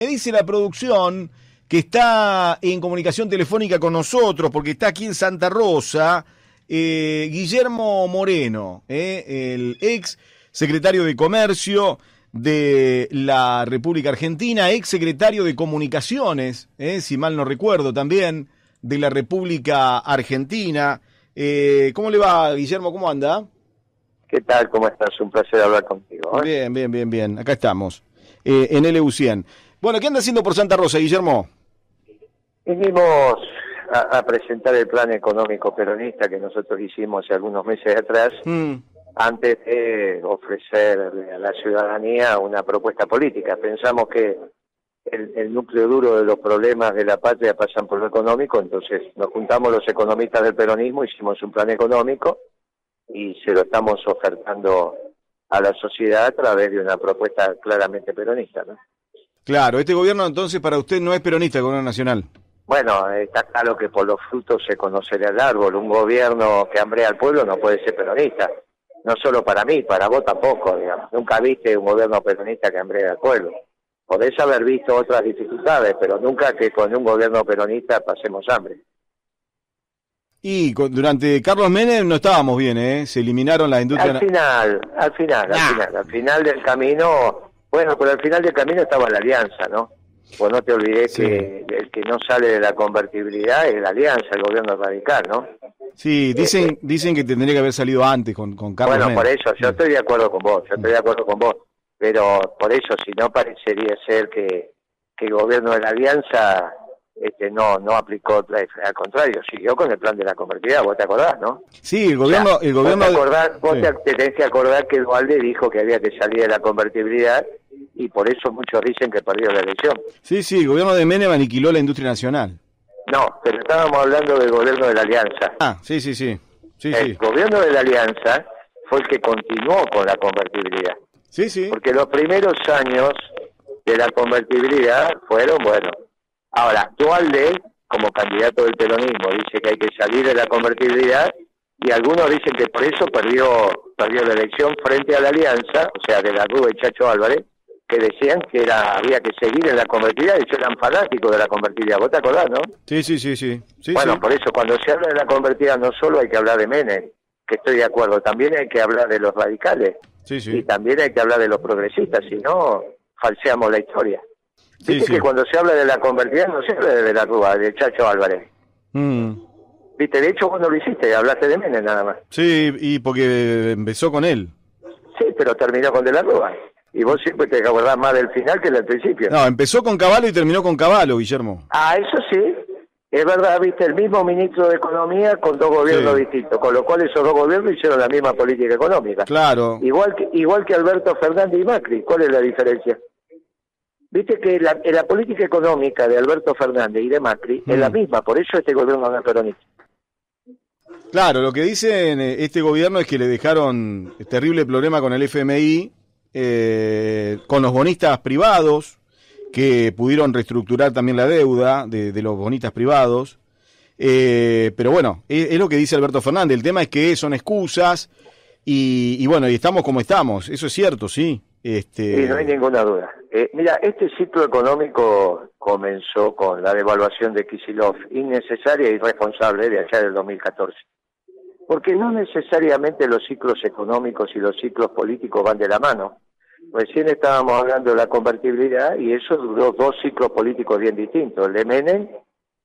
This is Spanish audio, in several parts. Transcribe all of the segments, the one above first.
Me dice la producción que está en comunicación telefónica con nosotros, porque está aquí en Santa Rosa, eh, Guillermo Moreno, eh, el ex secretario de Comercio de la República Argentina, ex secretario de Comunicaciones, eh, si mal no recuerdo también, de la República Argentina. ¿Cómo le va, Guillermo? ¿Cómo anda? ¿Qué tal? ¿Cómo estás? Un placer hablar contigo. Bien, bien, bien, bien. Acá estamos, en LU100. Bueno, ¿qué anda haciendo por Santa Rosa, Guillermo? Vinimos a, a presentar el plan económico peronista que nosotros hicimos hace algunos meses atrás, Mm, antes de ofrecerle a la ciudadanía una propuesta política. Pensamos que el, el núcleo duro de los problemas de la patria pasan por lo económico, entonces nos juntamos los economistas del peronismo, hicimos un plan económico y se lo estamos ofertando a la sociedad a través de una propuesta claramente peronista. ¿no? Claro, este gobierno entonces para usted no es peronista, el gobierno nacional. Bueno, está claro que por los frutos se conocerá el árbol. Un gobierno que hambrea al pueblo no puede ser peronista. No solo para mí, para vos tampoco, digamos. Nunca viste un gobierno peronista que hambrea al pueblo. Podés haber visto otras dificultades, pero nunca que con un gobierno peronista pasemos hambre. Y con- durante Carlos Menem no estábamos bien, ¿eh? Se eliminaron las industrias... Al final, al final, al final, al final del camino, bueno, pero al final del camino estaba la alianza, ¿no? Pues no te olvides Sí. que el que no sale de la convertibilidad es la alianza, el gobierno radical, ¿no? Sí, dicen, dicen que tendría que haber salido antes con, con Carlos Bueno, por eso, yo estoy de acuerdo con vos, yo estoy de acuerdo con vos, pero por eso, si no parecería ser que, que el gobierno de la Alianza este, no no aplicó, al contrario, siguió con el plan de la convertibilidad, vos te acordás, ¿no? Sí, el gobierno... O sea, el gobierno Vos te, acordás, vos Sí. te- te tenés que acordar que Dualde dijo que había que salir de la convertibilidad y por eso muchos dicen que perdió la elección. Sí, sí, el gobierno de Menem aniquiló la industria nacional. No, pero estábamos hablando del gobierno de la Alianza. Ah, sí, sí, sí. Sí, el sí. gobierno de la Alianza fue el que continuó con la convertibilidad. Sí, sí. porque los primeros años de la convertibilidad fueron buenos. Ahora, Dualde, como candidato del peronismo, dice que hay que salir de la convertibilidad y algunos dicen que por eso perdió perdió la elección frente a la alianza, o sea, de la Rúa y Chacho Álvarez, que decían que era había que seguir en la convertibilidad, y ellos eran fanáticos de la convertibilidad. ¿Vos te acordás, no? Sí, sí, sí, sí. Sí, bueno, sí. por eso cuando se habla de la convertibilidad no solo hay que hablar de Menem, que estoy de acuerdo, también hay que hablar de los radicales Sí, y sí. también hay que hablar de los progresistas, si no, falseamos la historia. Sí, Viste sí. que cuando se habla de la convertida no se habla de la Rúa, de Chacho Álvarez. Mm. Viste, de hecho vos no lo hiciste, hablaste de Menem nada más. Sí, y porque empezó con él. Sí, pero terminó con de la Rúa. Y vos siempre te acordás más del final que del principio. No, empezó con Caballo y terminó con Caballo, Guillermo. Ah, eso sí. Es verdad, viste, el mismo ministro de Economía con dos gobiernos Sí. distintos, con lo cual esos dos gobiernos hicieron la misma política económica. Claro. Igual que, igual que Alberto Fernández y Macri. ¿Cuál es la diferencia? Viste que la, la política económica de Alberto Fernández y de Macri es Mm. la misma, por eso este gobierno no es peronista. Claro, lo que dicen eh, este gobierno es que le dejaron terrible problema con el FMI, eh, con los bonistas privados, que pudieron reestructurar también la deuda de, los bonistas privados. Eh, pero bueno, es, lo que dice Alberto Fernández. El tema es que son excusas y, y bueno, y estamos como estamos. Eso es cierto, sí. Este, no hay ninguna duda. Eh, mira, este ciclo económico comenzó con la devaluación de Kisilov, innecesaria y irresponsable de allá del 2014. Porque no necesariamente los ciclos económicos y los ciclos políticos van de la mano. Recién estábamos hablando de la convertibilidad y eso duró dos ciclos políticos bien distintos, el de Menem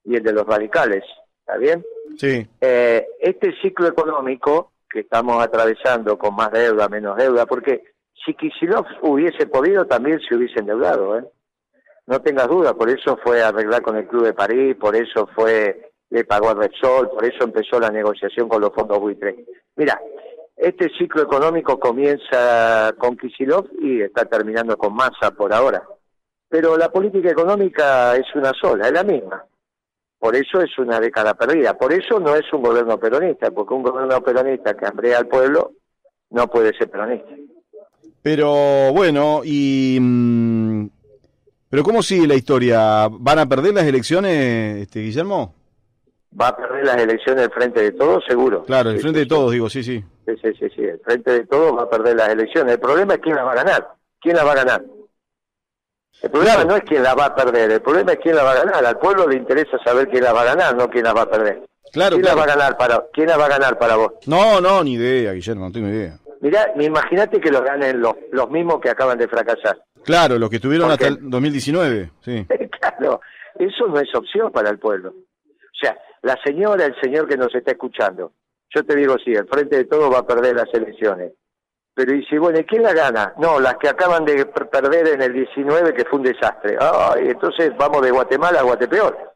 y el de los radicales. ¿Está bien? Sí, Eh, este ciclo económico que estamos atravesando con más deuda, menos deuda, porque si Kicillof hubiese podido también se hubiese endeudado, ¿eh? No tengas duda, por eso fue a arreglar con el Club de París, por eso fue, le pagó a Repsol, por eso empezó la negociación con los fondos buitres. Mira, este ciclo económico comienza con Kicillof y está terminando con Massa por ahora. Pero la política económica es una sola, es la misma. Por eso es una década perdida. Por eso no es un gobierno peronista, porque un gobierno peronista que hambrea al pueblo no puede ser peronista. pero bueno, y... mm, pero ¿cómo sigue la historia? ¿Van a perder las elecciones, este, Guillermo? Va a perder las elecciones el frente de todos, seguro. Claro, el frente sí, de todos, digo, sí, sí. Sí, sí, sí, sí. El frente de todos va a perder las elecciones. El problema es quién las va a ganar. ¿Quién las va a ganar? El problema no es quién la va a perder, el problema es quién la va a ganar. Al pueblo le interesa saber quién la va a ganar, no quién la va a perder. Claro, ¿Quién la va a ganar para quién la va a ganar para vos? No, no, ni idea, Guillermo, no tengo idea. Mirá, imagínate que lo ganen los, los mismos que acaban de fracasar. Claro, los que estuvieron hasta el 2019, sí. claro, eso no es opción para el pueblo. O sea, la señora, el señor que nos está escuchando, yo te digo sí, el frente de todo va a perder las elecciones. Pero dice, bueno, ¿y quién la gana? No, las que acaban de perder en el 19, que fue un desastre. Ay, entonces vamos de Guatemala a Guatepeor.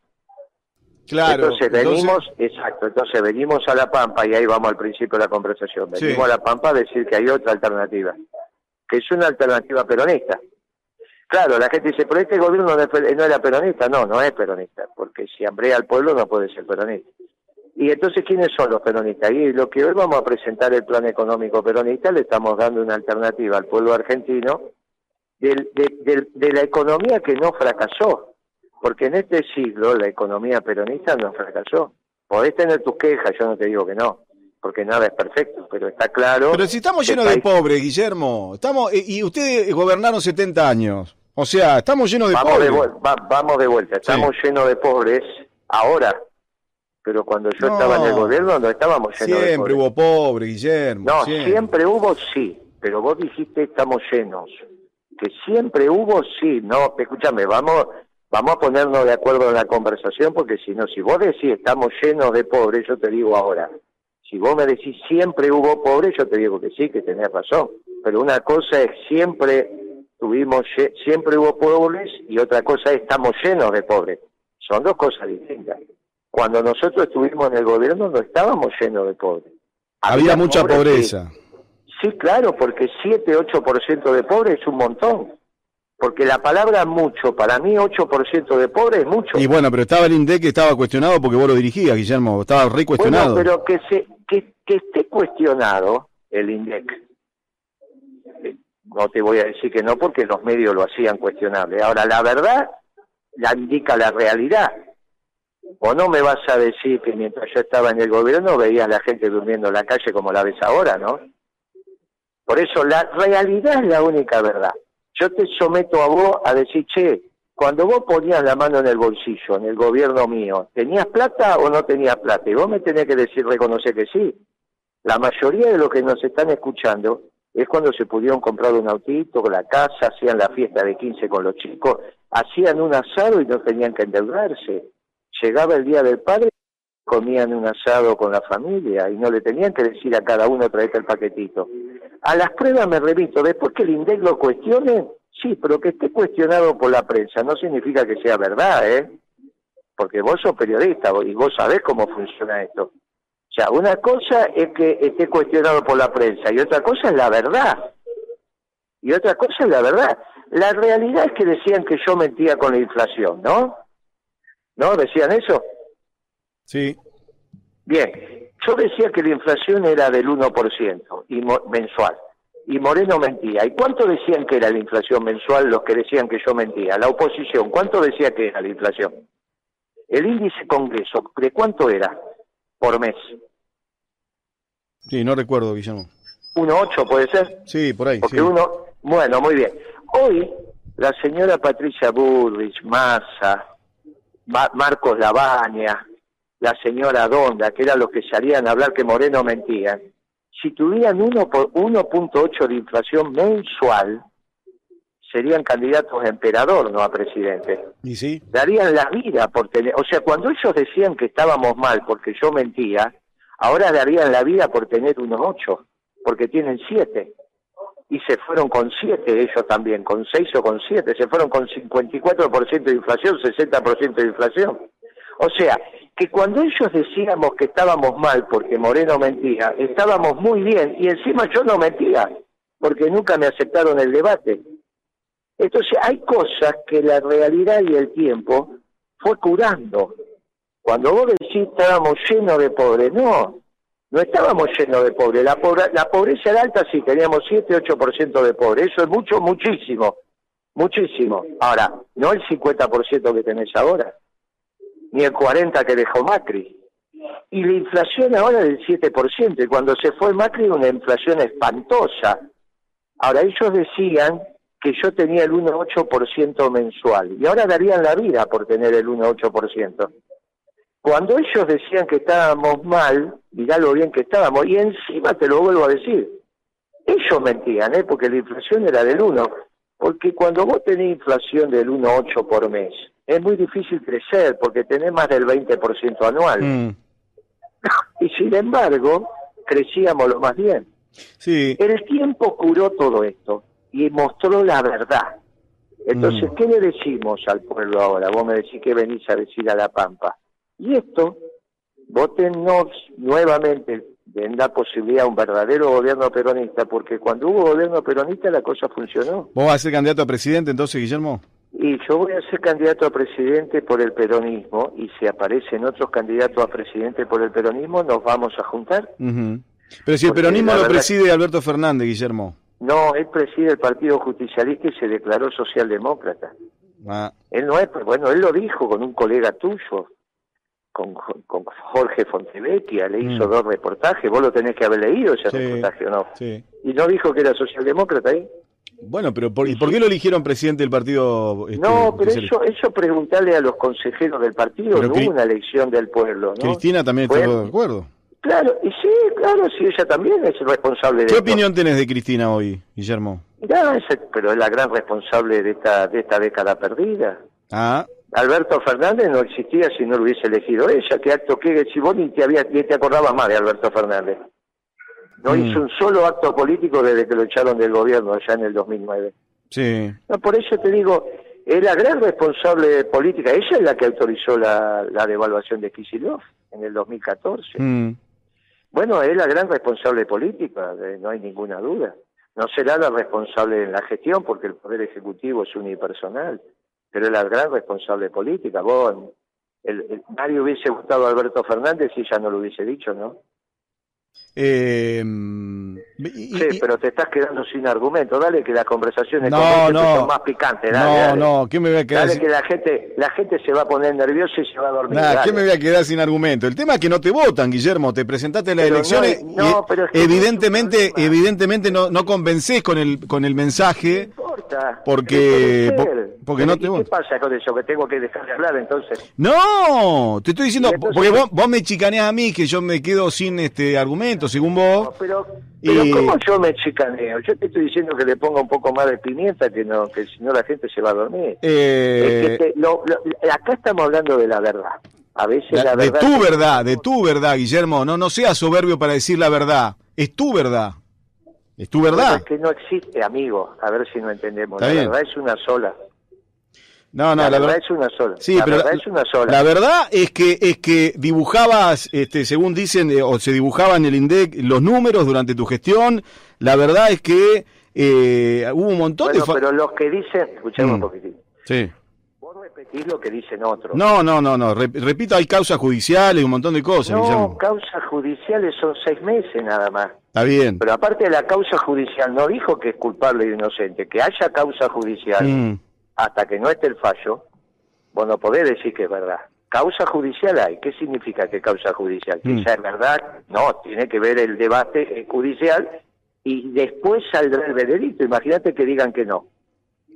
Claro. Entonces venimos, exacto, entonces venimos a La Pampa, y ahí vamos al principio de la conversación, venimos a La Pampa a decir que hay otra alternativa, que es una alternativa peronista. Claro, la gente dice, pero este gobierno no, no era peronista. No, no es peronista, porque si hambrea al pueblo no puede ser peronista. Y entonces, ¿quiénes son los peronistas? Y lo que hoy vamos a presentar el plan económico peronista, le estamos dando una alternativa al pueblo argentino de, de, la economía que no fracasó. Porque en este siglo la economía peronista no fracasó. Podés tener tus quejas, yo no te digo que no, porque nada es perfecto, pero está claro. Pero si estamos llenos de pobres, Guillermo, estamos y ustedes gobernaron 70 años. O sea, estamos llenos de vamos pobres. De vamos de vuelta, estamos llenos de pobres ahora pero cuando yo estaba en el gobierno no estábamos llenos Siempre hubo pobres, Guillermo. No, siempre. hubo, sí, pero vos dijiste estamos llenos. Que siempre hubo, sí, no, escúchame, vamos, vamos a ponernos de acuerdo en la conversación, porque si no, si vos decís estamos llenos de pobres, yo te digo ahora. Si vos me decís siempre hubo pobres, yo te digo que sí, que tenés razón. Pero una cosa es siempre tuvimos, siempre hubo pobres y otra cosa es estamos llenos de pobres. Son dos cosas distintas. Cuando nosotros estuvimos en el gobierno no estábamos llenos de pobres. Había, mucha pobreza. Sí, claro, porque 7, 8% de pobres es un montón. Porque la palabra mucho, para mí 8% de pobres es mucho. Y bueno, pero estaba el INDEC que estaba cuestionado porque vos lo dirigías, Guillermo, estaba re cuestionado. Bueno, pero que, se, que, que esté cuestionado el INDEC. No te voy a decir que no porque los medios lo hacían cuestionable. Ahora, la verdad la indica la realidad. O no me vas a decir que mientras yo estaba en el gobierno veía a la gente durmiendo en la calle como la ves ahora, ¿no? Por eso la realidad es la única verdad. Yo te someto a vos a decir, che, cuando vos ponías la mano en el bolsillo, en el gobierno mío, ¿tenías plata o no tenías plata? Y vos me tenés que decir, reconocer que sí. La mayoría de los que nos están escuchando es cuando se pudieron comprar un autito, la casa, hacían la fiesta de 15 con los chicos, hacían un asado y no tenían que endeudarse llegaba el Día del Padre, comían un asado con la familia y no le tenían que decir a cada uno traerte el paquetito. A las pruebas me remito, después que el INDEC lo cuestione, sí, pero que esté cuestionado por la prensa no significa que sea verdad, ¿eh? Porque vos sos periodista y vos sabés cómo funciona esto. O sea, una cosa es que esté cuestionado por la prensa y otra cosa es la verdad. Y otra cosa es la verdad. La realidad es que decían que yo mentía con la inflación, ¿no? ¿No? ¿Decían eso? Sí. Bien, yo decía que la inflación era del 1% y mensual. Y Moreno mentía. ¿Y cuánto decían que era la inflación mensual los que decían que yo mentía? La oposición, ¿cuánto decía que era la inflación? El índice Congreso, ¿de cuánto era por mes? Sí, no recuerdo, Guillermo. 1,8 puede ser. Sí, por ahí. Porque uno, bueno, muy bien. Hoy la señora Patricia Burrich, Massa, Marcos Labaña, la señora Donda, que eran los que salían a hablar que Moreno mentía, si tuvieran 1.8 de inflación mensual, serían candidatos a emperador, no a presidente. ¿Y sí? Darían la vida por tener... O sea, cuando ellos decían que estábamos mal porque yo mentía, ahora darían la vida por tener unos 8, porque tienen 7 y se fueron con 7 ellos también, con 6 o con 7, se fueron con 54% de inflación, 60% de inflación. O sea, que cuando ellos decíamos que estábamos mal porque Moreno mentía, estábamos muy bien y encima yo no mentía, porque nunca me aceptaron el debate. Entonces hay cosas que la realidad y el tiempo fue curando. Cuando vos decís estábamos llenos de pobres, no, no estábamos llenos de pobres. La, la pobreza era alta sí, teníamos 7, 8% de pobres. Eso es mucho, muchísimo. Muchísimo. Ahora, no el 50% que tenés ahora, ni el 40% que dejó Macri. Y la inflación ahora del 7%, y cuando se fue Macri una inflación espantosa. Ahora, ellos decían que yo tenía el 1,8% mensual y ahora darían la vida por tener el 1,8%. Cuando ellos decían que estábamos mal, mirá lo bien que estábamos, y encima te lo vuelvo a decir, ellos mentían, ¿eh? porque la inflación era del 1, porque cuando vos tenés inflación del 1,8 por mes, es muy difícil crecer porque tenés más del 20% anual. Mm. Y sin embargo, crecíamos lo más bien. Sí. El tiempo curó todo esto y mostró la verdad. Entonces, mm. ¿qué le decimos al pueblo ahora? Vos me decís que venís a decir a La Pampa. Y esto, votennos nuevamente, den la posibilidad a un verdadero gobierno peronista, porque cuando hubo gobierno peronista la cosa funcionó. ¿Vos vas a ser candidato a presidente entonces, Guillermo? Y yo voy a ser candidato a presidente por el peronismo y si aparecen otros candidatos a presidente por el peronismo nos vamos a juntar. Pero si el peronismo lo preside Alberto Fernández, Guillermo. No, él preside el Partido Justicialista y se declaró socialdemócrata. Ah. Él no es, bueno, él lo dijo con un colega tuyo, con, con Jorge Fontevecchia, le hizo mm. dos reportajes, vos lo tenés que haber leído ese reportaje, ¿o no? Sí. Y no dijo que era socialdemócrata ahí. Bueno, pero ¿por, ¿y por qué lo eligieron presidente del partido? Este, no, pero eso, eso preguntarle a los consejeros del partido, no hubo una elección del pueblo. ¿no? Cristina también estuvo de acuerdo. Claro, y sí, claro, sí, ella también es responsable de ¿Qué opinión tenés de Cristina hoy, Guillermo? Ya, pero es la gran responsable de esta, de esta década perdida. Ah. Alberto Fernández no existía si no lo hubiese elegido ella. ¿Qué acto que si vos ni te, había, ni te acordabas más de Alberto Fernández? No mm. hizo un solo acto político desde que lo echaron del gobierno allá en el 2009. Sí. No, por eso te digo, es la gran responsable política. Ella es la que autorizó la, devaluación de Kisilov en el 2014. Mm. Bueno, es la gran responsable política, no hay ninguna duda. No será la responsable en la gestión porque el Poder Ejecutivo es unipersonal, pero es la gran responsable política. Vos, el, nadie hubiese gustado a Alberto Fernández si ya no lo hubiese dicho, ¿no? Eh, sí, pero te estás quedando sin argumento. Dale que las conversaciones no, no, son más picantes. no, no, ¿qué me voy a quedar? Dale que la gente, la gente se va a poner nerviosa y se va a dormir. ¿qué me voy a quedar sin argumento? El tema es que no te votan, Guillermo. Te presentaste en las elecciones no, pero evidentemente, evidentemente no, no convencés con el, con el mensaje. Importa. Porque, porque no te ¿Qué pasa con eso? ¿Que tengo que dejar de hablar entonces? No, te estoy diciendo, porque vos, vos me chicaneás a mí que yo me quedo sin este argumento, según vos. pero, pero ¿cómo yo me chicaneo? Yo te estoy diciendo que le ponga un poco más de pimienta, que no que si no la gente se va a dormir. Eh... acá estamos hablando de la verdad. A veces la, verdad... De tu verdad, de tu verdad, Guillermo. No, no seas soberbio para decir la verdad. Es tu verdad. Es tu verdad. es que no existe, amigo. A ver si no entendemos. la verdad es una sola. No, no, la, verdad, es una sola. Sí, la pero verdad es una sola. La verdad es que es que dibujabas, este, según dicen, eh, o se dibujaban en el INDEC los números durante tu gestión. La verdad es que eh, hubo un montón bueno, pero los que dicen, escuchemos un mm. poquitín. Sí. Vos repetís lo que dicen otros. No, no, no, no. Repito, hay causas judiciales y un montón de cosas. No, causas judiciales son seis meses nada más. Está bien. Pero aparte de la causa judicial, no dijo que es culpable o inocente. Que haya causa judicial. Mm hasta que no esté el fallo, vos no podés decir que es verdad. Causa judicial hay. ¿Qué significa que causa judicial? Que mm. es verdad. No, tiene que ver el debate judicial y después saldrá el veredicto. Imagínate que digan que no.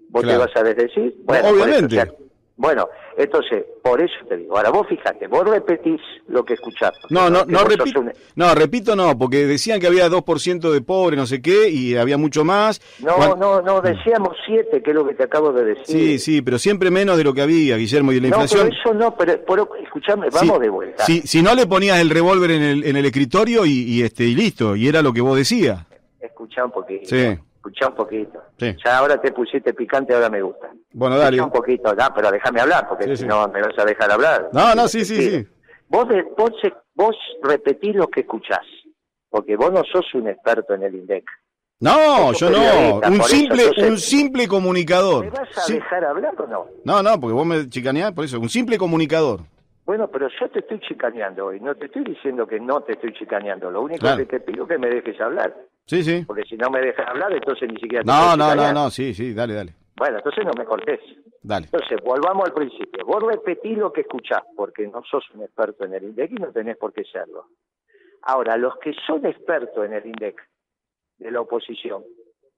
¿Vos te vas a decir? Bueno, Obviamente. Bueno, entonces, por eso te digo. Ahora vos fíjate, vos repetís lo que escuchaste. No, no, no, repito, no, repito no, porque decían que había 2% de pobres, no sé qué, y había mucho más. No, no, no, decíamos 7, que es lo que te acabo de decir. Sí, sí, pero siempre menos de lo que había, Guillermo, y de la inflación. No, eso no, pero, escuchame, vamos de vuelta. Si, si no le ponías el revólver en el, en el escritorio y, este, y listo, y era lo que vos decías. Escuchá un poquito. Sí. Escuchá un poquito. Ya ahora te pusiste picante, ahora me gusta. Bueno, dale. Escuchá un poquito, ya, pero déjame hablar, porque si no me vas a dejar hablar. No, no, sí, sí, sí. Vos, vos, vos repetís lo que escuchás, porque vos no sos un experto en el INDEC. No, yo no. Un simple, un simple comunicador. ¿Me vas a dejar hablar o no? No, no, porque vos me chicaneás por eso. Un simple comunicador. Bueno, pero yo te estoy chicaneando hoy. No te estoy diciendo que no te estoy chicaneando. Lo único que te pido es que me dejes hablar. Sí, sí. Porque si no me dejas hablar, entonces ni siquiera No, no, no, no, sí, sí, dale, dale. Bueno, entonces no me cortés. Dale. Entonces, volvamos al principio. Vos repetís lo que escuchás, porque no sos un experto en el INDEC y no tenés por qué serlo. Ahora, los que son expertos en el INDEC de la oposición,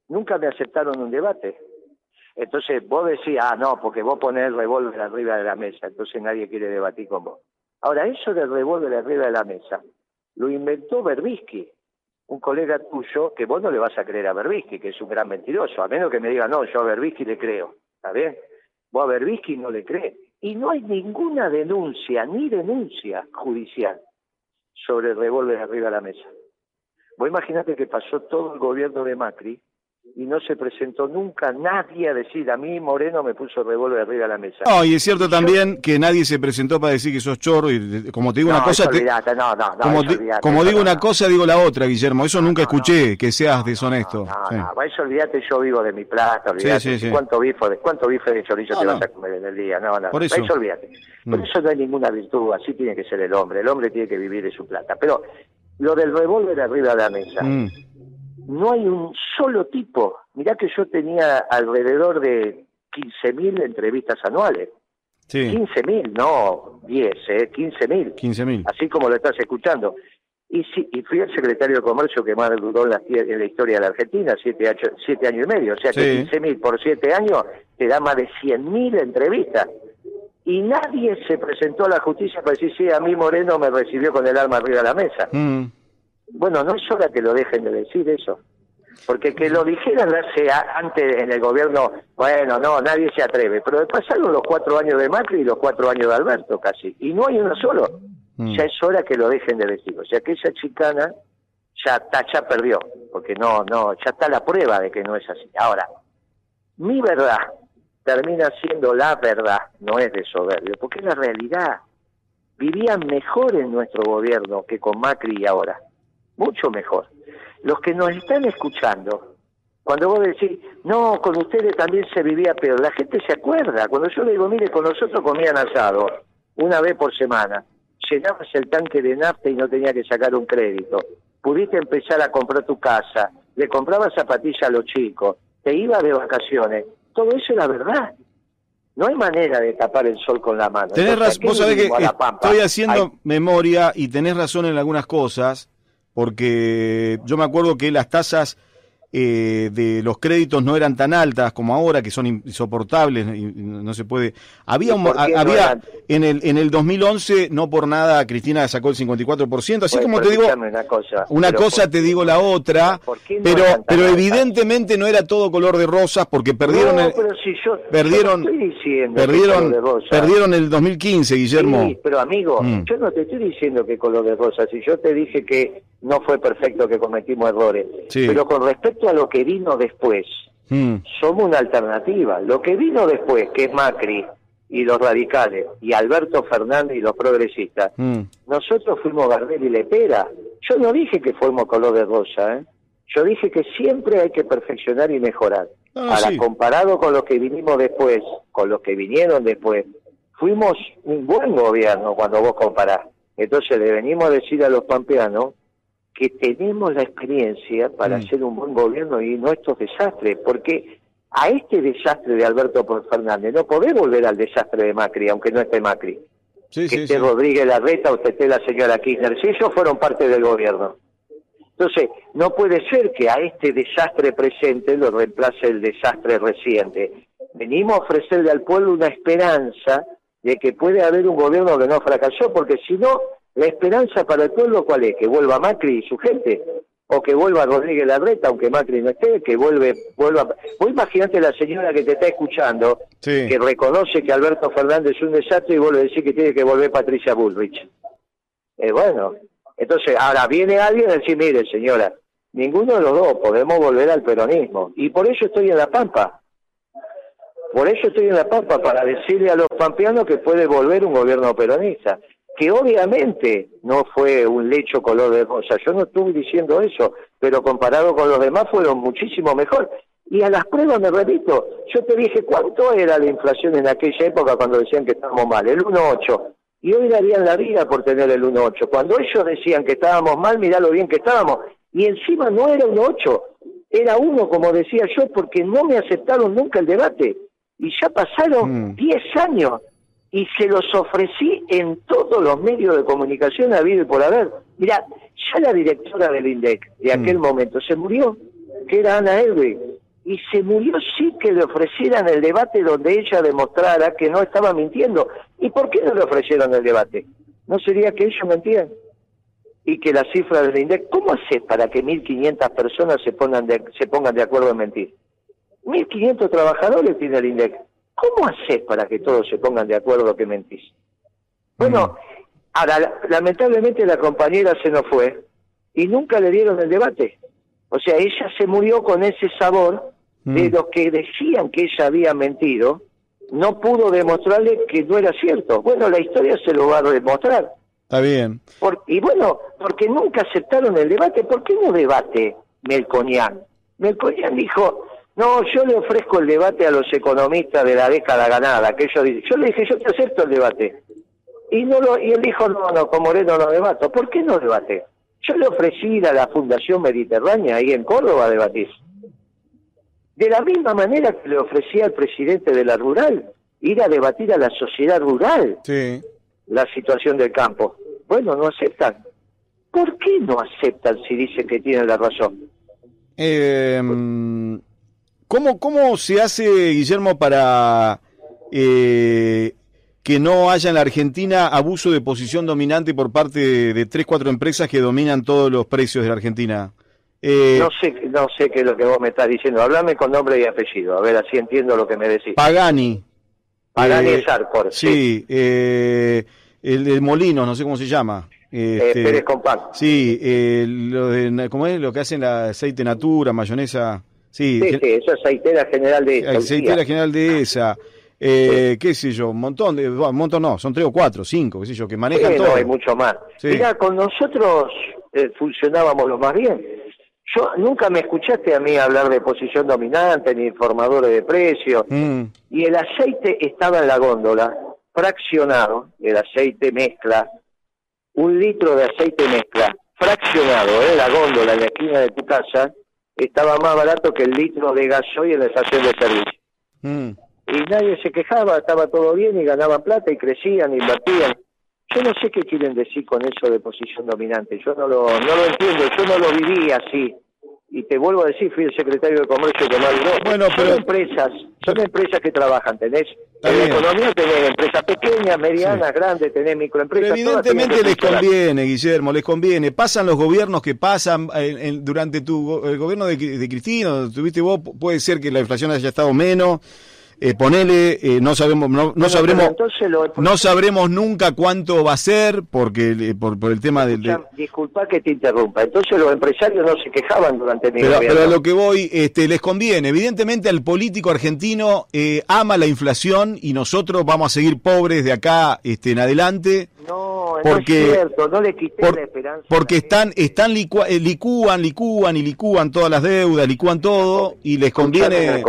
nunca me aceptaron un debate. Entonces vos decís, ah, no, porque vos ponés el revólver arriba de la mesa, entonces nadie quiere debatir con vos. Ahora, eso del revólver arriba de la mesa lo inventó Berbisky, un colega tuyo que vos no le vas a creer a Berbisky, que es un gran mentiroso, a menos que me diga, no, yo a Berbisky le creo, ¿está bien? Vos a Berbisky no le crees. Y no hay ninguna denuncia, ni denuncia judicial sobre el revólver arriba de la mesa. Vos imaginate que pasó todo el gobierno de Macri y no se presentó nunca nadie a decir a mí Moreno me puso el revólver arriba de la mesa. No, y es cierto también que nadie se presentó para decir que sos chorro y como te digo una cosa, no, no, como, como digo una cosa digo la otra, Guillermo, eso nunca escuché que seas deshonesto. No, no, eso olvídate, yo vivo de mi plata, olvídate, ¿cuánto bife de cuánto bife de chorizo te vas a comer en el día? No, no, por eso, olvídate. Por mm. eso no hay ninguna virtud, así tiene que ser el hombre, el hombre tiene que vivir de su plata, pero lo del revólver arriba de la mesa. Mm no hay un solo tipo. Mirá que yo tenía alrededor de 15.000 entrevistas anuales. Sí. 15.000, no 10, ¿eh? 15.000. 15.000. Así como lo estás escuchando. Y, sí, y fui el secretario de Comercio que más duró en la, en la historia de la Argentina, siete, siete años y medio. O sea que 15.000 por siete años te da más de 100.000 entrevistas. Y nadie se presentó a la justicia para decir, sí, a mí Moreno me recibió con el arma arriba de la mesa. Mm. Bueno, no es hora que lo dejen de decir eso. Porque que lo dijeran hace antes en el gobierno, bueno, no, nadie se atreve. Pero pasaron los cuatro años de Macri y los cuatro años de Alberto casi. Y no hay uno solo. Mm. Ya es hora que lo dejen de decir. O sea que esa chicana ya, está, ya perdió. Porque no, no, ya está la prueba de que no es así. Ahora, mi verdad termina siendo la verdad, no es de soberbio, porque es la realidad. Vivían mejor en nuestro gobierno que con Macri y ahora mucho mejor. Los que nos están escuchando, cuando vos decís, no, con ustedes también se vivía peor, la gente se acuerda. Cuando yo le digo, mire, con nosotros comían asado una vez por semana, llenabas el tanque de nafta y no tenía que sacar un crédito, pudiste empezar a comprar tu casa, le comprabas zapatillas a los chicos, te ibas de vacaciones, todo eso era verdad. No hay manera de tapar el sol con la mano. Tenés razón, vos sabés que estoy haciendo memoria y tenés razón en algunas cosas, porque yo me acuerdo que las tasas eh, de los créditos no eran tan altas como ahora, que son insoportables y no se puede. Había, había en el en el 2011 no por nada Cristina sacó el 54%, así como te digo una cosa, una cosa te digo la otra, pero pero evidentemente no era todo color de rosas porque perdieron el, perdieron perdieron perdieron el 2015, Guillermo. Sí, pero amigo, mm. yo no te estoy diciendo que color de rosas, si yo te dije que no fue perfecto que cometimos errores, pero con respecto a lo que vino después, mm. somos una alternativa. Lo que vino después, que es Macri y los radicales, y Alberto Fernández y los progresistas, mm. nosotros fuimos Gardel y Lepera. Yo no dije que fuimos color de rosa, ¿eh? Yo dije que siempre hay que perfeccionar y mejorar. Ahora, comparado con lo que vinimos después, con los que vinieron después, fuimos un buen gobierno cuando vos comparás. Entonces le venimos a decir a los pampeanos que tenemos la experiencia para mm. hacer un buen gobierno y no estos desastres, porque a este desastre de Alberto Fernández no podés volver al desastre de Macri, aunque no esté Macri. que esté Rodríguez Larreta o esté la señora Kirchner, si ellos fueron parte del gobierno. Entonces, no puede ser que a este desastre presente lo reemplace el desastre reciente. Venimos a ofrecerle al pueblo una esperanza de que puede haber un gobierno que no fracasó, porque si no, la esperanza para el pueblo, ¿cuál es? Que vuelva Macri y su gente, o que vuelva Rodríguez Larreta, aunque Macri no esté, que vuelve, vuelva. Vos imaginate la señora que te está escuchando, que reconoce que Alberto Fernández es un desastre y vuelve a decir que tiene que volver Patricia Bullrich. Eh, bueno, entonces ahora viene alguien a decir, mire señora, ninguno de los dos podemos volver al peronismo. Y por eso estoy en La Pampa. Por eso estoy en La Pampa, para decirle a los pampeanos que puede volver un gobierno peronista que obviamente no fue un lecho color de rosa, yo no estuve diciendo eso, pero comparado con los demás fueron muchísimo mejor. Y a las pruebas me repito, yo te dije cuánto era la inflación en aquella época cuando decían que estábamos mal, el 1.8. Y hoy darían la vida por tener el 1.8. Cuando ellos decían que estábamos mal, mirá lo bien que estábamos. Y encima no era 1.8, era uno, como decía yo, porque no me aceptaron nunca el debate. Y ya pasaron 10 mm. años y se los ofrecí en todos los medios de comunicación habido y por haber. Mira, ya la directora del INDEC de aquel mm. momento se murió, que era Ana Elwig. y se murió sí que le ofrecieran el debate donde ella demostrara que no estaba mintiendo. ¿Y por qué no le ofrecieron el debate? ¿No sería que ellos mentían? Y que la cifra del INDEC, ¿cómo hace para que 1.500 personas se, pongan de, se pongan de acuerdo en mentir? 1.500 trabajadores tiene el INDEC. ¿Cómo haces para que todos se pongan de acuerdo que mentís? Bueno, ahora, lamentablemente la compañera se nos fue y nunca le dieron el debate. O sea, ella se murió con ese sabor de mm. los que decían que ella había mentido, no pudo demostrarle que no era cierto. Bueno, la historia se lo va a demostrar. Está bien. y bueno, porque nunca aceptaron el debate. ¿Por qué no debate Melconian? Melconian dijo, no, yo le ofrezco el debate a los economistas de la década ganada. Que yo, yo le dije, yo te acepto el debate. Y, no lo, y él dijo, no, no, con Moreno no debato. ¿Por qué no debate? Yo le ofrecí ir a la Fundación Mediterránea ahí en Córdoba a debatir. De la misma manera que le ofrecí al presidente de la rural, ir a debatir a la sociedad rural la situación del campo. Bueno, no aceptan. ¿Por qué no aceptan si dicen que tienen la razón? Eh, ¿cómo, ¿Cómo se hace, Guillermo, para eh, que no haya en la Argentina abuso de posición dominante por parte de, de tres, cuatro empresas que dominan todos los precios de la Argentina? Eh, no sé no sé qué es lo que vos me estás diciendo. Hablame con nombre y apellido, a ver, así entiendo lo que me decís. Pagani. Pagani eh, es Arcor. Sí, Eh, el, el, Molino, no sé cómo se llama. Eh, este, Pérez Compán. Sí, lo de, ¿cómo es? Lo que hacen la aceite natura, mayonesa. Sí, sí, sí eso es aceitera general de esa. Aceitera general de esa. Eh, qué sé yo, un montón de, un montón no, son tres o cuatro, cinco, qué sé yo, que manejan todo. No, hay mucho más. Mira, con nosotros funcionábamos lo más bien yo nunca me escuchaste a mí hablar de posición dominante ni informadores de precios. Mm. Y el aceite estaba en la góndola, fraccionado, el aceite mezcla, un litro de aceite mezcla, fraccionado, en ¿eh? la góndola en la esquina de tu casa, estaba más barato que el litro de gasoil en la estación de servicio. Mm. Y nadie se quejaba, estaba todo bien y ganaban plata y crecían, invertían. Yo no sé qué quieren decir con eso de posición dominante, yo no lo, no lo entiendo, yo no lo viví así y te vuelvo a decir, fui el secretario de Comercio de Maduro. Bueno, son empresas, son empresas que trabajan, tenés en la economía tenés empresas pequeñas, medianas, grandes, tenés microempresas. evidentemente les conviene, Guillermo, les conviene. Pasan los gobiernos que pasan durante tu el gobierno de, de Cristina, tuviste vos, puede ser que la inflación haya estado menos eh, ponele, eh, no sabemos, no, no sabremos, no sabremos nunca cuánto va a ser porque eh, por, por el tema del. De... Disculpa que te interrumpa. Entonces los empresarios no se quejaban durante mi pero, Pero a lo que voy, este, les conviene. Evidentemente al político argentino eh, ama la inflación y nosotros vamos a seguir pobres de acá este, en adelante. No, porque, no es cierto, no le quité la esperanza. Porque están, están eh, licúan, licúan y licúan todas las deudas, licúan todo y les conviene.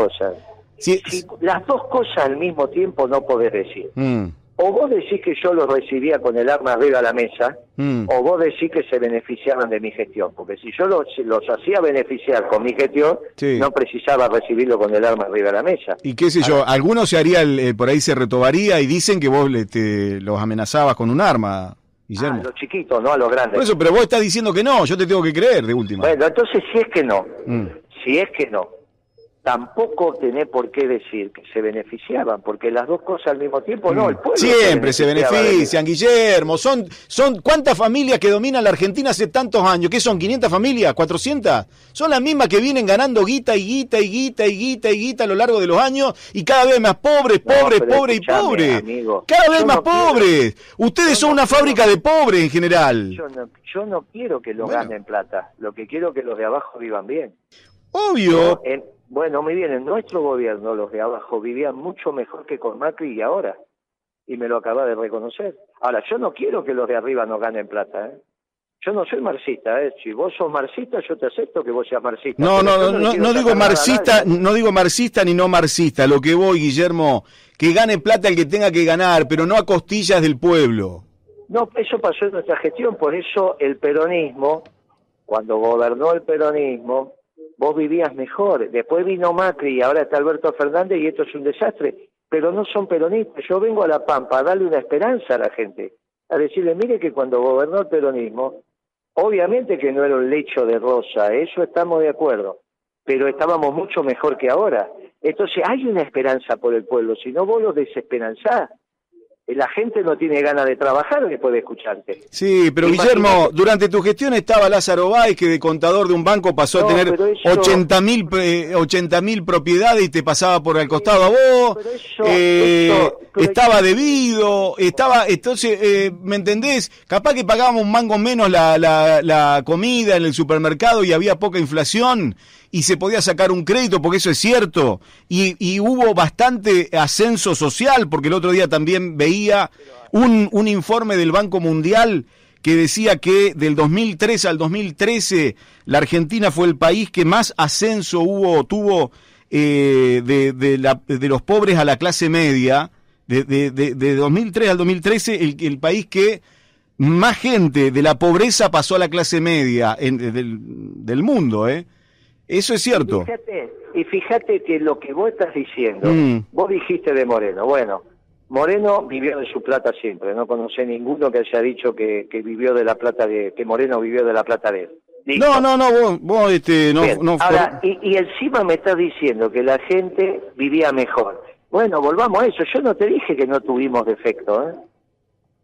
Si, las dos cosas al mismo tiempo no podés decir. Mm. O vos decís que yo los recibía con el arma arriba a la mesa, mm. o vos decís que se beneficiaban de mi gestión. Porque si yo los, los hacía beneficiar con mi gestión, no precisaba recibirlo con el arma arriba a la mesa. Y qué sé yo, algunos se haría, eh, por ahí se retobaría y dicen que vos te, los amenazabas con un arma. Guillermo. A los chiquitos, no a los grandes. Por eso, pero vos estás diciendo que no, yo te tengo que creer de última. Bueno, entonces si es que no, mm. si es que no, tampoco tenés por qué decir que se beneficiaban, porque las dos cosas al mismo tiempo no, el pueblo Siempre se, benefician, Guillermo. Son, son ¿Cuántas familias que dominan la Argentina hace tantos años? ¿Qué son? ¿500 familias? ¿400? Son las mismas que vienen ganando guita y guita y guita y guita y guita a lo largo de los años y cada vez más pobres, pobres, pobres y pobres. cada vez más pobres. Ustedes son una fábrica de pobres en general. Yo no, quiero que los ganen plata, lo que quiero es que los de abajo vivan bien. Obvio. Bueno, muy bien, en nuestro gobierno los de abajo vivían mucho mejor que con Macri y ahora. Y me lo acaba de reconocer. Ahora, yo no quiero que los de arriba no ganen plata, ¿eh? Yo no soy marxista, ¿eh? Si vos sos marxista, yo te acepto que vos seas marxista. No, no, no, no, digo marxista, no digo marxista ni no marxista. Lo que voy, Guillermo, que gane plata el que tenga que ganar, pero no a costillas del pueblo. No, eso pasó en nuestra gestión, por eso el peronismo, cuando gobernó el peronismo, vos vivías mejor. Después vino Macri y ahora está Alberto Fernández y esto es un desastre. Pero no son peronistas. Yo vengo a La Pampa a darle una esperanza a la gente. A decirle, mire que cuando gobernó el peronismo, obviamente que no era un lecho de rosa, eso estamos de acuerdo. pero estábamos mucho mejor que ahora. Entonces hay una esperanza por el pueblo, si no vos lo desesperanzás la gente no tiene ganas de trabajar después de escucharte. Sí, pero Guillermo, durante tu gestión estaba Lázaro Báez, que de contador de un banco pasó a tener 80 mil eh, mil propiedades y te pasaba por el costado a vos. Eh, estaba debido, estaba, entonces, eh, ¿me entendés? Capaz que pagábamos un mango menos la, la, la comida en el supermercado y había poca inflación y se podía sacar un crédito, porque eso es cierto, y, y, hubo bastante ascenso social, porque el otro día también veía un, un informe del Banco Mundial que decía que del 2003 al 2013 la Argentina fue el país que más ascenso hubo, tuvo eh, de, de, la, de, los pobres a la clase media, de, de 2003 al 2013 el, el, país que más gente de la pobreza pasó a la clase media en, del, del mundo, ¿eh? Eso es cierto. Y fíjate, y fíjate que lo que vos estás diciendo, mm. vos dijiste de Moreno, bueno, Moreno vivió de su plata siempre, no conocí ninguno que haya dicho que, que vivió de la plata de, que Moreno vivió de la plata de él. No, no, no, vos, vos este, no, no Ahora, y, y encima me estás diciendo que la gente vivía mejor. Bueno, volvamos a eso. Yo no te dije que no tuvimos defecto, ¿eh?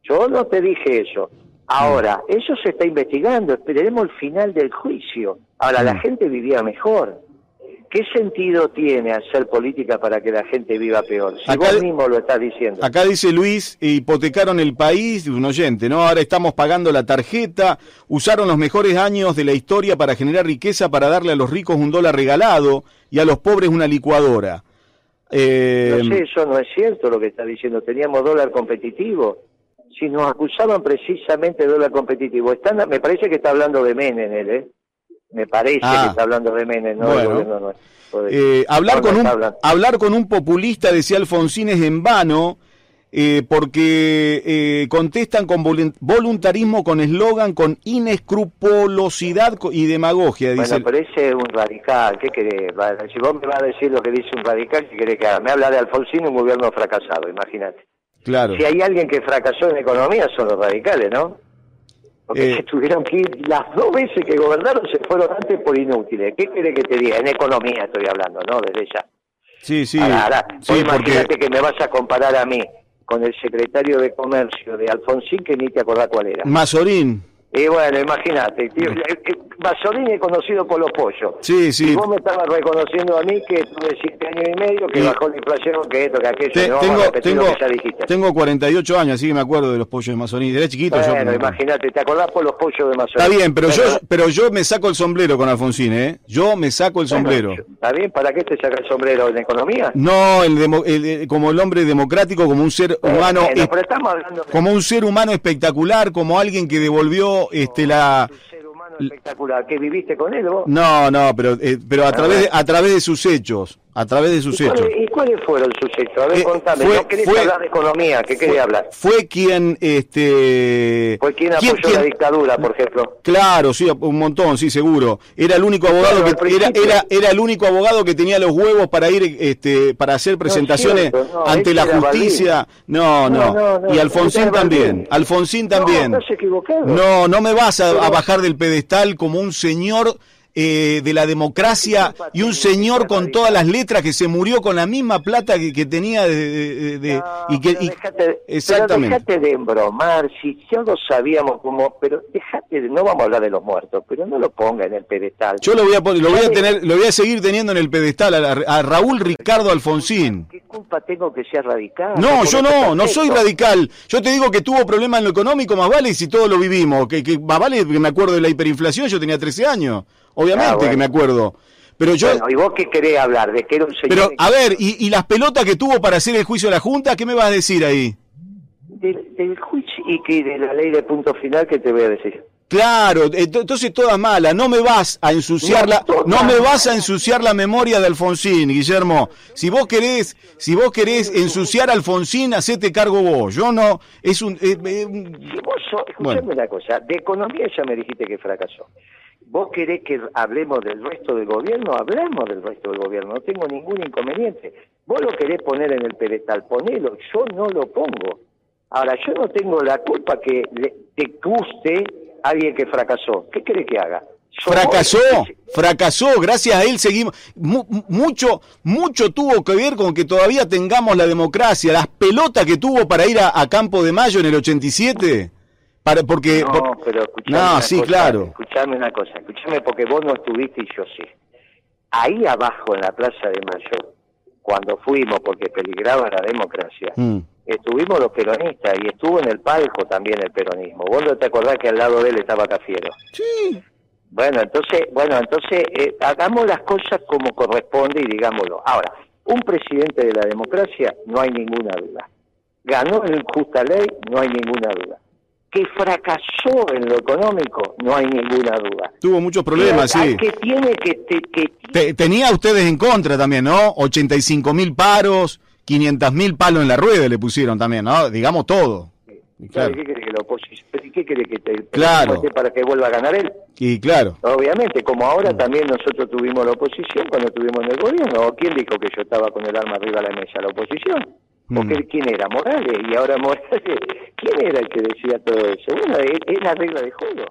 Yo no te dije eso. Ahora, eso se está investigando, esperaremos el final del juicio. Ahora, la mm. gente vivía mejor. ¿Qué sentido tiene hacer política para que la gente viva peor? Si vos mismo lo estás diciendo. Acá dice Luis, hipotecaron el país, un oyente, ¿no? Ahora estamos pagando la tarjeta, usaron los mejores años de la historia para generar riqueza, para darle a los ricos un dólar regalado y a los pobres una licuadora. Eh... No sé, eso no es cierto lo que está diciendo. Teníamos dólar competitivo si nos acusaban precisamente de dólar competitivo. Están, me parece que está hablando de Menem, él, ¿eh? Me parece que ah. está hablando de Menem, no, bueno. eh, hablar, con un, hablar con un populista, decía Alfonsín, es en vano, eh, porque eh, contestan con voluntarismo, con eslogan, con inescrupulosidad y demagogia. Dice bueno, pero ese es un radical, ¿qué querés? Si vos me vas a decir lo que dice un radical, ¿qué querés que haga? Me habla de Alfonsín, un gobierno fracasado, imagínate. Claro. Si hay alguien que fracasó en economía son los radicales, ¿no? Porque eh, tuvieron que ir las dos veces que gobernaron se fueron antes por inútiles. ¿Qué quiere que te diga? En economía estoy hablando, ¿no? Desde ya. Sí, sí. Ahora, imagínate que me vas a comparar a mí con el secretario de Comercio de Alfonsín, que ni te acordás cuál era. Mazorín. Y bueno, imagínate, tío, Basolín es conocido por los pollos. Sí, sí. Y vos me estabas reconociendo a mí que tuve siete años y medio, que bajó la inflación, que esto, que aquello. no tengo, tengo, lo que ya dijiste. tengo 48 años, así que me acuerdo de los pollos de Mazoní. Era chiquito bueno, imagínate, ¿te acordás por los pollos de Mazoní? Está bien, pero, yo pero yo me saco el sombrero con Alfonsín, ¿eh? Yo me saco el sombrero. ¿Está bien? ¿Para qué te saca el sombrero? ¿En economía? No, el como el hombre democrático, como un ser humano... pero estamos hablando Como un ser humano espectacular, como alguien que devolvió este la espectacular. ¿Que viviste con él vos? No, no, pero, eh, pero a, través a través de sus hechos a través de sus ¿Y hechos. ¿Y cuáles fueron sus hechos? A ver, eh, contame. no querés hablar de economía, ¿qué quería hablar? Fue quien... este Fue quien apoyó la dictadura, por ejemplo. Claro, sí, un montón, sí, seguro. Era el único abogado que era, era, era, el único abogado que tenía los huevos para ir este para hacer presentaciones ante la justicia. No, no, y Alfonsín también. Alfonsín también. No, no me vas a bajar del pedestal como un señor eh, de la democracia y un señor con todas las letras que se murió con la misma plata que, tenía de, y que exactamente. pero de embromar si ya lo sabíamos como pero dejate de, no vamos a hablar de los muertos pero no lo ponga en el pedestal. Yo lo voy a lo voy a tener lo voy a seguir teniendo en el pedestal a, Raúl Ricardo Alfonsín culpa tengo que sea radical no yo no no soy radical yo te digo que tuvo problemas en lo económico más vale si todos lo vivimos que, que más vale que me acuerdo de la hiperinflación yo tenía 13 años Obviamente ah, que me acuerdo. Pero yo... ¿y vos qué querés hablar? ¿De que era un señor Pero, a ver, ¿y, ¿y las pelotas que tuvo para hacer el juicio de la Junta? ¿Qué me vas a decir ahí? Del, del juicio y que de la ley de punto final, ¿qué te voy a decir? Claro, entonces toda mala, no me vas a ensuciar la, no me vas a ensuciar la memoria de Alfonsín, Guillermo. Si vos querés, si vos querés ensuciar a Alfonsín, hacete cargo vos. Yo no, es un, eh, eh, si vos escuchame una cosa, de economía ya me dijiste que fracasó. ¿Vos querés que hablemos del resto del gobierno? Hablamos del resto del gobierno, no tengo ningún inconveniente. Vos lo querés poner en el pedestal, ponelo, yo no lo pongo. Ahora, yo no tengo la culpa que te guste alguien que fracasó. ¿Qué querés que haga? fracasó, fracasó, gracias a él seguimos, mucho, mucho tuvo que ver con que todavía tengamos la democracia, las pelotas que tuvo para ir a, Campo de Mayo en el 87. Para, porque, no, pero no, sí, claro. Escuchame una cosa, escuchame porque vos no estuviste y yo sí. Ahí abajo en la Plaza de Mayo, cuando fuimos porque peligraba la democracia, mm. Estuvimos los peronistas y estuvo en el palco también el peronismo. Vos no te acordás que al lado de él estaba Cafiero. Sí. Bueno, entonces, bueno, entonces eh, hagamos las cosas como corresponde y digámoslo. Ahora, un presidente de la democracia, no hay ninguna duda. Ganó en justa ley, no hay ninguna duda. Que fracasó en lo económico, no hay ninguna duda. Tuvo muchos problemas, sí. Que tiene que, tenía ustedes en contra también, ¿no? 85 mil paros, 500 mil palos en la rueda le pusieron también, ¿no? Digamos todo. Claro. ¿Qué quiere que oposición? ¿Qué quiere que te claro. para que vuelva a ganar él? Y claro. Obviamente, como ahora mm. también nosotros tuvimos la oposición cuando estuvimos en el gobierno. ¿Quién dijo que yo estaba con el arma arriba de la mesa? La oposición. Porque mm. ¿quién era? Morales. Y ahora Morales, ¿quién era el que decía todo eso? Bueno, es, la regla de juego.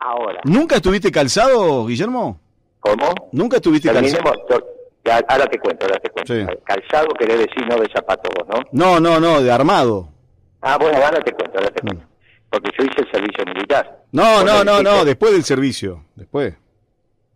Ahora. ¿Nunca estuviste calzado, Guillermo? ¿Cómo? ¿Nunca estuviste calzado? Ahora te cuento, ahora te cuento. Calzado quiere decir no de zapatos, ¿no? No, no, no, de armado. Ah, bueno, ahora te cuento, ahora te cuento. Mm. Porque yo hice el servicio militar. No, no, no, no, después del servicio, después.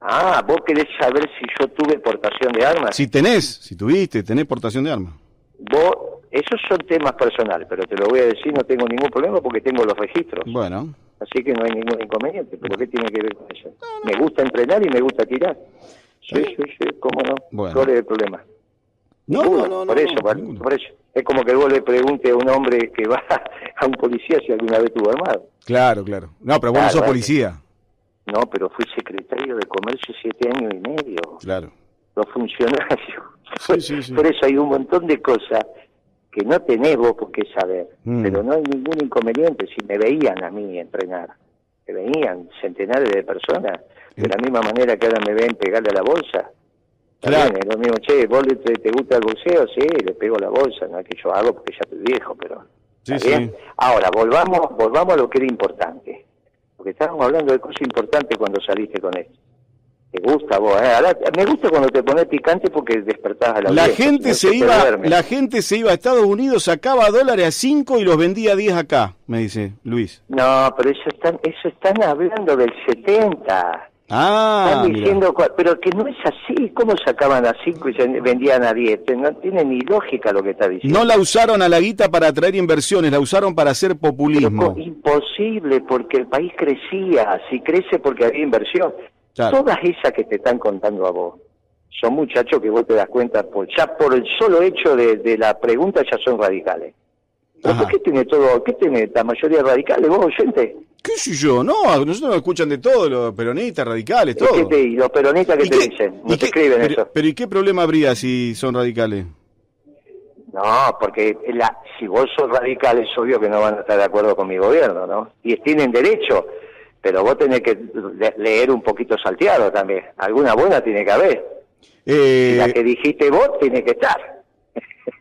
Ah, vos querés saber si yo tuve portación de armas. Si tenés, si tuviste, tenés portación de armas. Vos, esos son temas personales, pero te lo voy a decir, no tengo ningún problema porque tengo los registros. Bueno. Así que no hay ningún inconveniente, pero ¿qué tiene que ver con eso? Me gusta entrenar y me gusta tirar. Sí, sí, sí, cómo no. Bueno. ¿Cuál es el problema? No, no, no, por eso, por eso. Es como que vos le pregunte a un hombre que va a un policía si alguna vez tuvo armado. Claro, claro. No, pero vos no sos policía. No, pero fui secretario de comercio siete años y medio. Claro. Los funcionarios. Por eso hay un montón de cosas que no tenés vos por qué saber. Mm. Pero no hay ningún inconveniente. Si me veían a mí entrenar, me veían centenares de personas, de la misma manera que ahora me ven pegarle a la bolsa Claro. es lo mismo, che, vos te, gusta el boxeo, sí, le pego la bolsa, no es que yo hago porque ya estoy viejo, pero... Sí, sí. Ahora, volvamos, volvamos a lo que era importante. Porque estábamos hablando de cosas importantes cuando saliste con esto. Te gusta vos, ¿eh? me gusta cuando te pones picante porque despertás a la La gente se iba, la gente se iba a Estados Unidos, sacaba dólares a 5 y los vendía a 10 acá, me dice Luis. No, pero eso están, eso están hablando del 70. Ah, Están diciendo, pero que no es así. ¿Cómo sacaban a 5 y se vendían a 10? No tiene ni lógica lo que está diciendo. No la usaron a la guita para atraer inversiones, la usaron para hacer populismo. imposible, porque el país crecía. Si crece porque había inversión. Todas esas que te están contando a vos son muchachos que vos te das cuenta, por, ya por el solo hecho de la pregunta ya son radicales. ¿Por qué tiene todo? ¿Qué tiene la mayoría radicales, vos oyente? ¿Qué sé yo? No, nosotros nos escuchan de todo, los peronistas, radicales, todo. ¿Y, los peronistas qué, te dicen? No te escriben pero, eso. Pero ¿y qué problema habría si son radicales? No, porque la, si vos sos radical es obvio que no van a estar de acuerdo con mi gobierno, ¿no? Y tienen derecho, pero vos tenés que leer un poquito salteado también. Alguna buena tiene que haber. Eh... la que dijiste vos tiene que estar.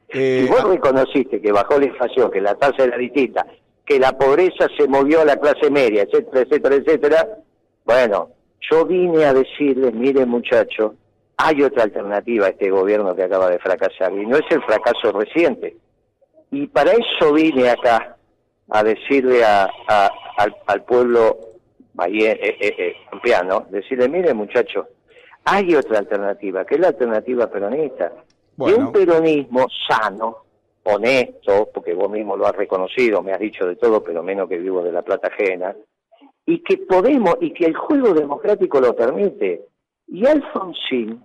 Eh, si vos reconociste que bajó la inflación, que la tasa era distinta, que la pobreza se movió a la clase media, etcétera, etcétera, etcétera, bueno, yo vine a decirles, miren muchachos, hay otra alternativa a este gobierno que acaba de fracasar, y no es el fracaso reciente. Y para eso vine acá, a decirle a, al, pueblo eh, eh, eh, decirle, miren muchachos, hay otra alternativa, que es la alternativa peronista. De un peronismo sano, honesto, porque vos mismo lo has reconocido, me has dicho de todo, pero menos que vivo de la plata ajena, y que podemos, y que el juego democrático lo permite. Y Alfonsín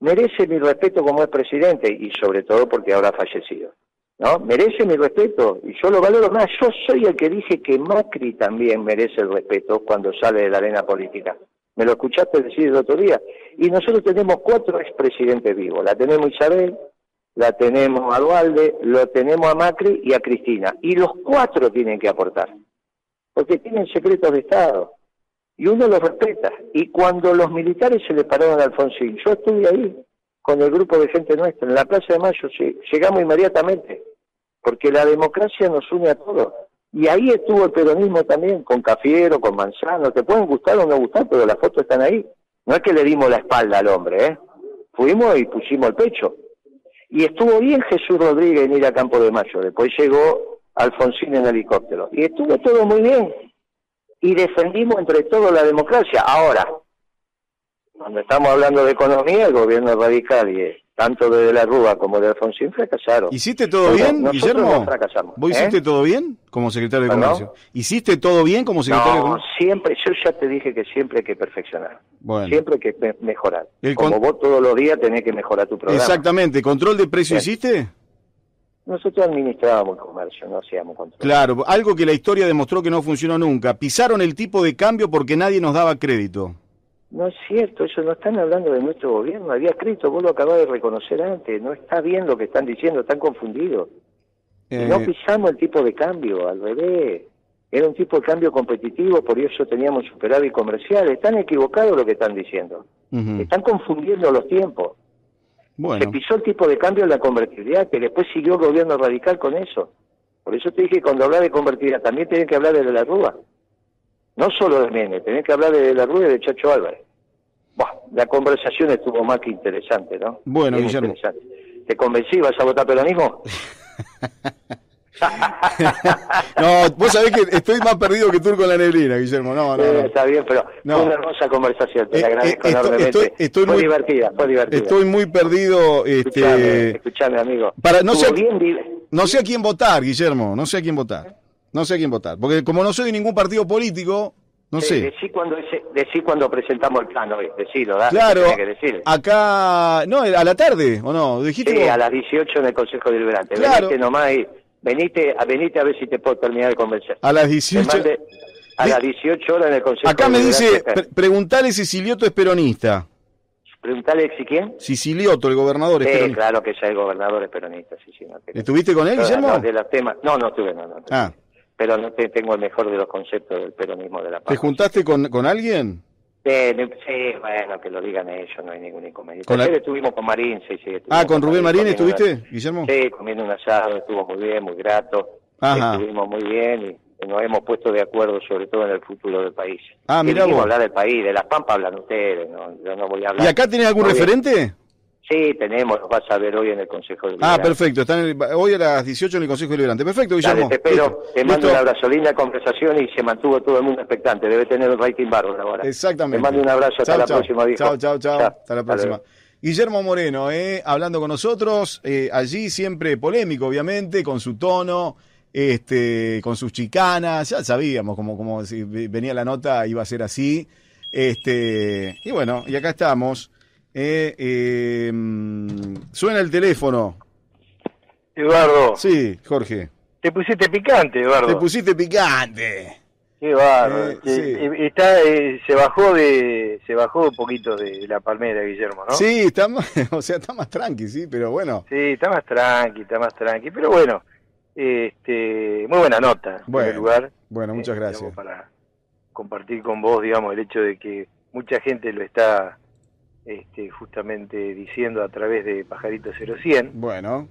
merece mi respeto como es presidente, y sobre todo porque ahora ha fallecido. ¿No? Merece mi respeto, y yo lo valoro más. Yo soy el que dije que Macri también merece el respeto cuando sale de la arena política me lo escuchaste decir el otro día. Y nosotros tenemos cuatro expresidentes vivos. La tenemos Isabel, la tenemos a Dualde, lo tenemos a Macri y a Cristina. Y los cuatro tienen que aportar, porque tienen secretos de Estado. Y uno los respeta. Y cuando los militares se le pararon a Alfonsín, yo estuve ahí con el grupo de gente nuestra, en la Plaza de Mayo, llegamos inmediatamente, porque la democracia nos une a todos. Y ahí estuvo el peronismo también, con Cafiero, con Manzano, te pueden gustar o no gustar, pero las fotos están ahí. No es que le dimos la espalda al hombre, ¿eh? Fuimos y pusimos el pecho. Y estuvo bien Jesús Rodríguez en ir a Campo de Mayo, después llegó Alfonsín en helicóptero. Y estuvo todo muy bien. Y defendimos entre todos la democracia. Ahora, cuando estamos hablando de economía, el gobierno radical y tanto de, la Rúa como de Alfonsín fracasaron. ¿Hiciste todo bien, Guillermo? ¿Vos hiciste ¿eh? todo bien como secretario de Comercio? ¿Hiciste todo bien como secretario de Comercio? siempre, yo ya te dije que siempre hay que perfeccionar. Siempre hay que mejorar. como vos todos los días tenés que mejorar tu programa. Exactamente. ¿Control de precio hiciste? Nosotros administrábamos el comercio, no hacíamos control. Claro, algo que la historia demostró que no funcionó nunca. Pisaron el tipo de cambio porque nadie nos daba crédito. No es cierto, eso no están hablando de nuestro gobierno. Había crédito, vos lo acabas de reconocer antes. No está bien lo que están diciendo, están confundidos. no eh. pisamos el tipo de cambio, al revés. Era un tipo de cambio competitivo, por eso teníamos superávit comercial. Están equivocados lo que están diciendo. Están confundiendo los tiempos. Bueno. Se pisó el tipo de cambio en la convertibilidad, que después siguió el gobierno radical con eso. Por eso te dije que cuando hablas de convertibilidad también tienen que hablar de la Rúa. No solo de Mene, tenés que hablar de la Rúa y de Chacho Álvarez. la conversación estuvo más que interesante, ¿no? Bueno, Guillermo. ¿Te convencí? ¿Vas a votar peronismo? no, vos sabés que estoy más perdido que tú con la neblina, Guillermo. No, no, Está bien, pero fue una hermosa conversación. Te eh, agradezco eh, enormemente. Estoy, fue muy, divertida, fue divertida. Estoy muy perdido. Este, escuchame, amigo. Para, no, sé, no sé a quién votar, Guillermo. No sé a quién votar. No sé a quién votar. Porque como no soy de ningún partido político, no sé. Decí cuando, decí cuando presentamos el plan hoy, decilo, dale. Claro, acá, no, a la tarde, ¿o no? ¿Dijiste sí, a las 18 en el Consejo Deliberante. Claro. Venite nomás y, venite, venite a ver si te puedo terminar de convencer. A las 18. a las 18 horas en el Consejo Acá me dice, preguntale si Silioto es peronista. Preguntale si quién. Sicilioto, el gobernador es sí, claro que ya el gobernador es peronista, sí, sí. ¿Estuviste con él, Guillermo? No, de los temas, no, no estuve, no, no. Ah pero no tengo el mejor de los conceptos del peronismo de la paz. ¿Te juntaste con, con alguien? Sí, bueno, que lo digan ellos, no hay ningún inconveniente. Ayer estuvimos con Marín, sí, sí. Ah, ¿con Rubén Marín estuviste, Guillermo? Sí, comiendo un asado, estuvo muy bien, muy grato. Ajá. Estuvimos muy bien y nos hemos puesto de acuerdo sobre todo en el futuro del país. Ah, mira vos. hablar del país, de las Pampas hablan ustedes, no, yo no voy a hablar. ¿Y acá tenés algún referente? Sí, tenemos, lo vas a ver hoy en el Consejo Deliberante. Ah, perfecto, están hoy a las 18 en el Consejo Deliberante. Perfecto, Guillermo. te espero, te mando un abrazo, linda conversación y se mantuvo todo el mundo expectante. Debe tener un rating bárbaro ahora. Exactamente. Te mando un abrazo, hasta la próxima, Chao, chao, chao, hasta la próxima. Guillermo Moreno, eh, hablando con nosotros, eh, allí siempre polémico, obviamente, con su tono, este, con sus chicanas, ya sabíamos como, como si venía la nota iba a ser así. Este, y bueno, y acá estamos. Eh, eh, suena el teléfono. Eduardo. Sí, Jorge. Te pusiste picante, Eduardo. Te pusiste picante. Qué barro. Eh, está, se bajó de, se bajó un poquito de la palmera, Guillermo, ¿no? Sí, está más, o sea, está más tranqui, sí, pero bueno. Sí, está más tranqui, está más tranqui, pero bueno, este, muy buena nota bueno, en el lugar. Bueno, muchas gracias. Para compartir con vos, digamos, el hecho de que mucha gente lo está este, justamente diciendo a través de Pajarito 0100. Bueno.